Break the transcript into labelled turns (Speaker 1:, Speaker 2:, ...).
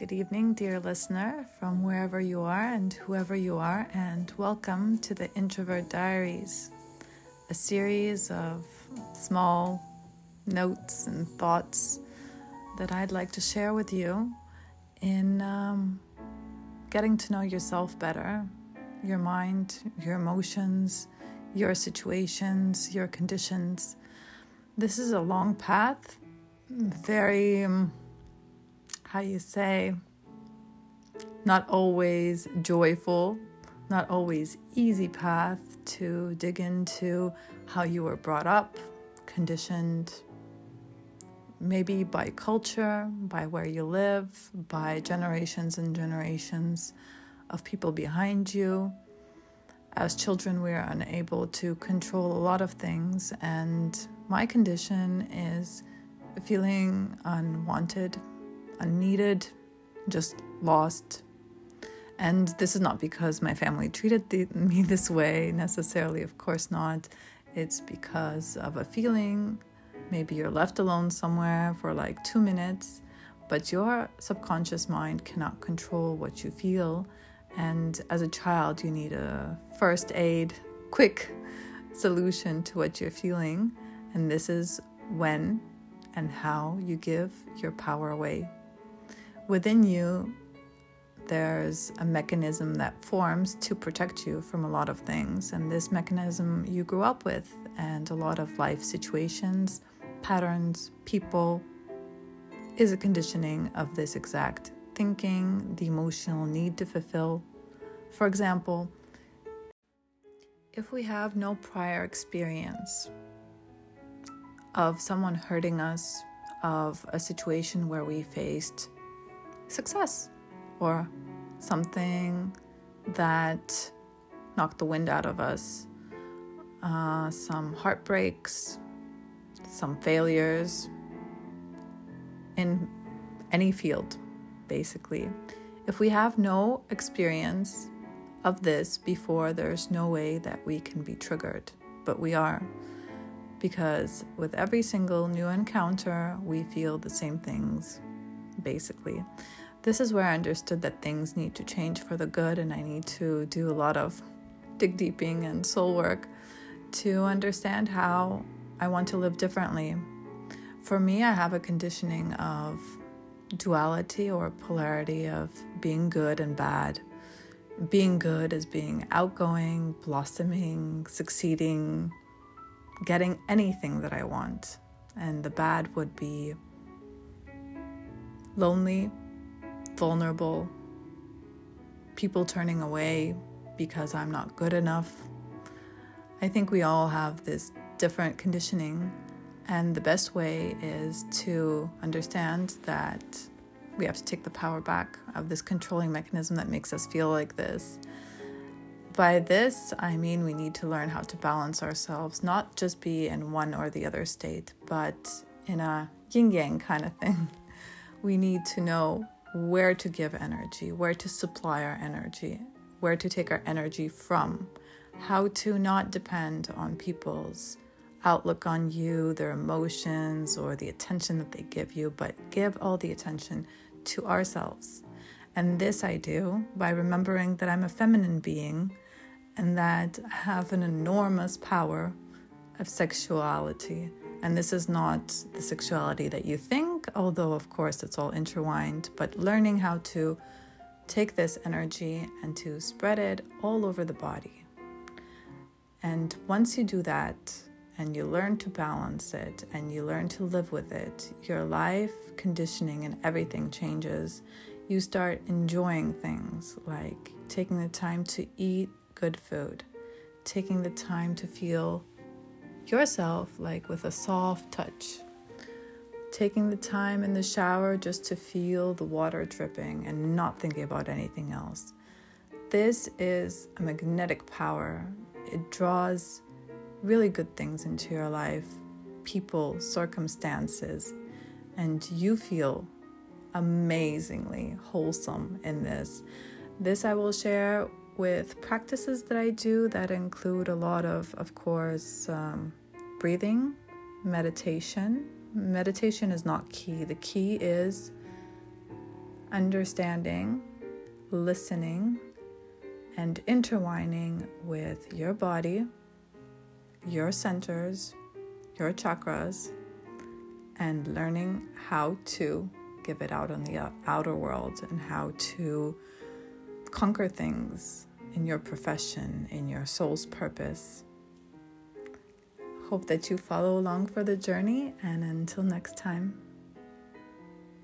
Speaker 1: Good evening, dear listener, from wherever you are and whoever you are, and welcome to the Introvert Diaries, a series of small notes and thoughts that I'd like to share with you in um, getting to know yourself better, your mind, your emotions, your situations, your conditions. This is a long path, very. Um, how you say, not always joyful, not always easy path to dig into how you were brought up, conditioned, maybe by culture, by where you live, by generations and generations of people behind you. As children, we are unable to control a lot of things, and my condition is feeling unwanted, unneeded, just lost. And this is not because my family treated the, me this way necessarily, of course not. It's because of a feeling. Maybe you're left alone somewhere for like two minutes, but your subconscious mind cannot control what you feel. And as a child, you need a first aid, quick solution to what you're feeling. And this is when and how you give your power away within you, there's a mechanism that forms to protect you from a lot of things. And this mechanism you grew up with, and a lot of life situations, patterns, people, is a conditioning of this exact thinking, the emotional need to fulfill. For example, if we have no prior experience of someone hurting us, of a situation where we faced success or something that knocked the wind out of us, uh, some heartbreaks, some failures in any field, basically. If we have no experience of this before, there's no way that we can be triggered, but we are. Because with every single new encounter, we feel the same things, basically this is where I understood that things need to change for the good, and I need to do a lot of dig deeping and soul work to understand how I want to live differently. For me, I have a conditioning of duality or polarity of being good and bad. Being good is being outgoing, blossoming, succeeding, getting anything that I want. And the bad would be lonely, vulnerable, people turning away because I'm not good enough. I think we all have this different conditioning, and the best way is to understand that we have to take the power back of this controlling mechanism that makes us feel like this. By this, I mean we need to learn how to balance ourselves, not just be in one or the other state, but in a yin yang kind of thing. We need to know where to give energy, where to supply our energy, where to take our energy from, how to not depend on people's outlook on you, their emotions, or the attention that they give you, but give all the attention to ourselves. And this I do by remembering that I'm a feminine being and that I have an enormous power of sexuality and this is not the sexuality that you think, although, of course, it's all intertwined, but learning how to take this energy and to spread it all over the body. And once you do that, and you learn to balance it and you learn to live with it, your life conditioning and everything changes. You start enjoying things like taking the time to eat good food, taking the time to feel yourself like with a soft touch. Taking the time in the shower just to feel the water dripping and not thinking about anything else. This is a magnetic power. It draws really good things into your life, people, circumstances, and you feel amazingly wholesome in this. This I will share with practices that I do that include a lot of, of course, um, breathing, meditation. Meditation is not key. The key is understanding, listening, and intertwining with your body, your centers, your chakras, and learning how to give it out on the outer world and how to conquer things in your profession, in your soul's purpose. Hope that you follow along for the journey, and until next time.